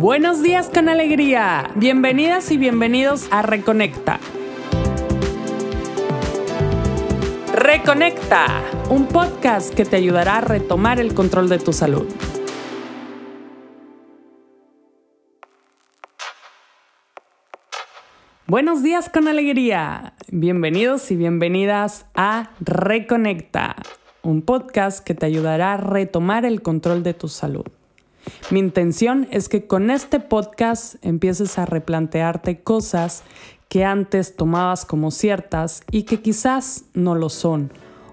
Buenos días con alegría. Bienvenidas y bienvenidos a Reconecta. Reconecta, un podcast que te ayudará a retomar el control de tu salud. Buenos días con alegría. Bienvenidos y bienvenidas a Reconecta, un podcast que te ayudará a retomar el control de tu salud. Mi intención es que con este podcast empieces a replantearte cosas que antes tomabas como ciertas y que quizás no lo son,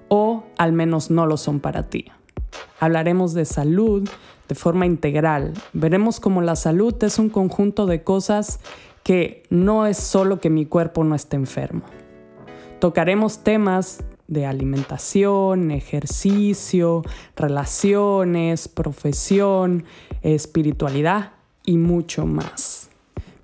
o al menos no lo son para ti. Hablaremos de salud de forma integral. Veremos cómo la salud es un conjunto de cosas que no es solo que mi cuerpo no esté enfermo. Tocaremos temas de alimentación, ejercicio, relaciones, profesión, espiritualidad y mucho más.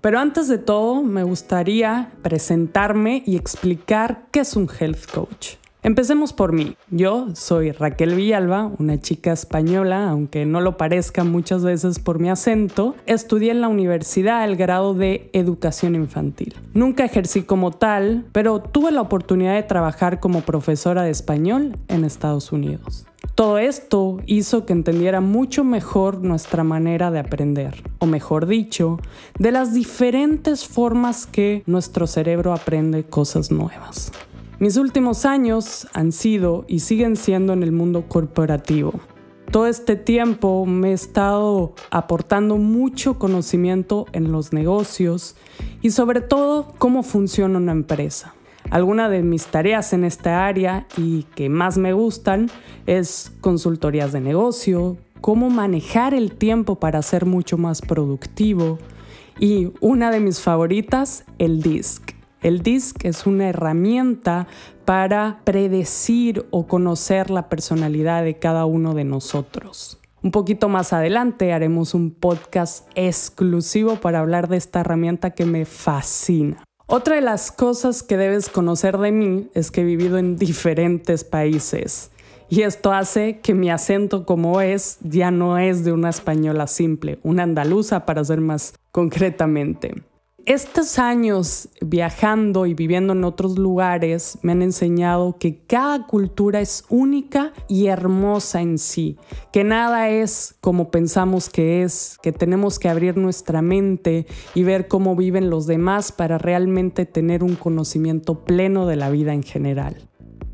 Pero antes de todo, me gustaría presentarme y explicar qué es un health coach. Empecemos por mí. Yo soy Raquel Villalba, una chica española, aunque no lo parezca muchas veces por mi acento. Estudié en la universidad el grado de educación infantil. Nunca ejercí como tal, pero tuve la oportunidad de trabajar como profesora de español en Estados Unidos. Todo esto hizo que entendiera mucho mejor nuestra manera de aprender, o mejor dicho, de las diferentes formas que nuestro cerebro aprende cosas nuevas. Mis últimos años han sido y siguen siendo en el mundo corporativo. Todo este tiempo me he estado aportando mucho conocimiento en los negocios y sobre todo cómo funciona una empresa. Alguna de mis tareas en esta área y que más me gustan es consultorías de negocio, cómo manejar el tiempo para ser mucho más productivo y una de mis favoritas, el DISC el DISC es una herramienta para predecir o conocer la personalidad de cada uno de nosotros. Un poquito más adelante haremos un podcast exclusivo para hablar de esta herramienta que me fascina. Otra de las cosas que debes conocer de mí es que he vivido en diferentes países y esto hace que mi acento como es ya no es de una española simple, una andaluza para ser más concretamente. Estos años viajando y viviendo en otros lugares me han enseñado que cada cultura es única y hermosa en sí, que nada es como pensamos que es, que tenemos que abrir nuestra mente y ver cómo viven los demás para realmente tener un conocimiento pleno de la vida en general.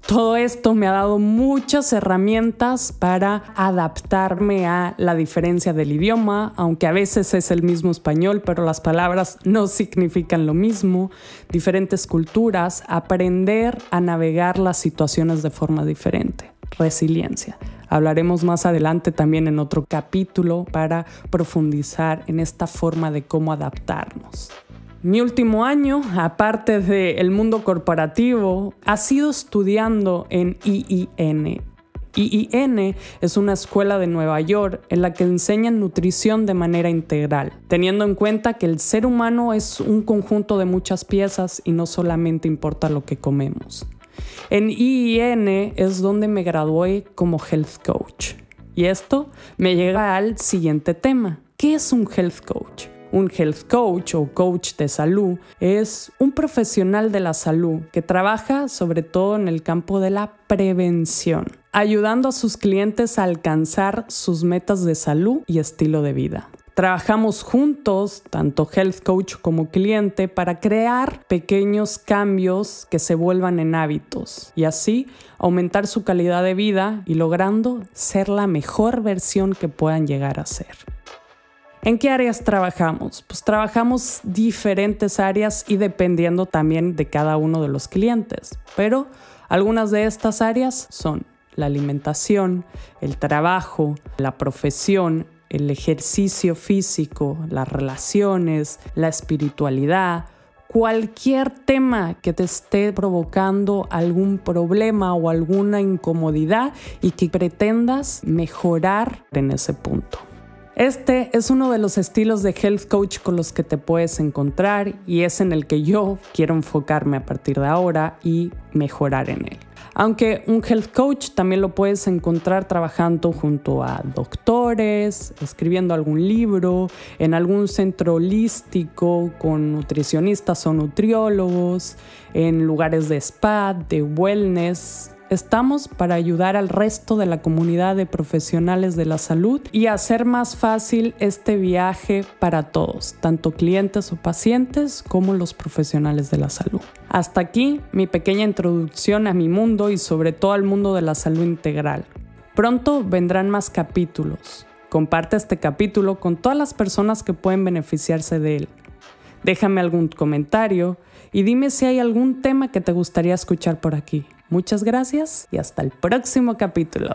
Todo esto me ha dado muchas herramientas para adaptarme a la diferencia del idioma, aunque a veces es el mismo español, pero las palabras no significan lo mismo, diferentes culturas, aprender a navegar las situaciones de forma diferente. Resiliencia. Hablaremos más adelante también en otro capítulo para profundizar en esta forma de cómo adaptarnos. Mi último año, aparte del mundo corporativo, ha sido estudiando en IIN. IIN es una escuela de Nueva York en la que enseñan nutrición de manera integral, teniendo en cuenta que el ser humano es un conjunto de muchas piezas y no solamente importa lo que comemos. En IIN es donde me gradué como health coach. Y esto me llega al siguiente tema. ¿Qué es un health coach? Un health coach o coach de salud es un profesional de la salud que trabaja sobre todo en el campo de la prevención, ayudando a sus clientes a alcanzar sus metas de salud y estilo de vida. Trabajamos juntos, tanto health coach como cliente, para crear pequeños cambios que se vuelvan en hábitos y así aumentar su calidad de vida y logrando ser la mejor versión que puedan llegar a ser. ¿En qué áreas trabajamos? Pues trabajamos diferentes áreas y dependiendo también de cada uno de los clientes. Pero algunas de estas áreas son la alimentación, el trabajo, la profesión, el ejercicio físico, las relaciones, la espiritualidad, cualquier tema que te esté provocando algún problema o alguna incomodidad y que pretendas mejorar en ese punto. Este es uno de los estilos de health coach con los que te puedes encontrar y es en el que yo quiero enfocarme a partir de ahora y mejorar en él. Aunque un health coach también lo puedes encontrar trabajando junto a doctores, escribiendo algún libro, en algún centro holístico con nutricionistas o nutriólogos, en lugares de spa, de wellness, Estamos para ayudar al resto de la comunidad de profesionales de la salud y hacer más fácil este viaje para todos, tanto clientes o pacientes como los profesionales de la salud. Hasta aquí mi pequeña introducción a mi mundo y sobre todo al mundo de la salud integral. Pronto vendrán más capítulos. Comparte este capítulo con todas las personas que pueden beneficiarse de él. Déjame algún comentario y dime si hay algún tema que te gustaría escuchar por aquí. Muchas gracias y hasta el próximo capítulo.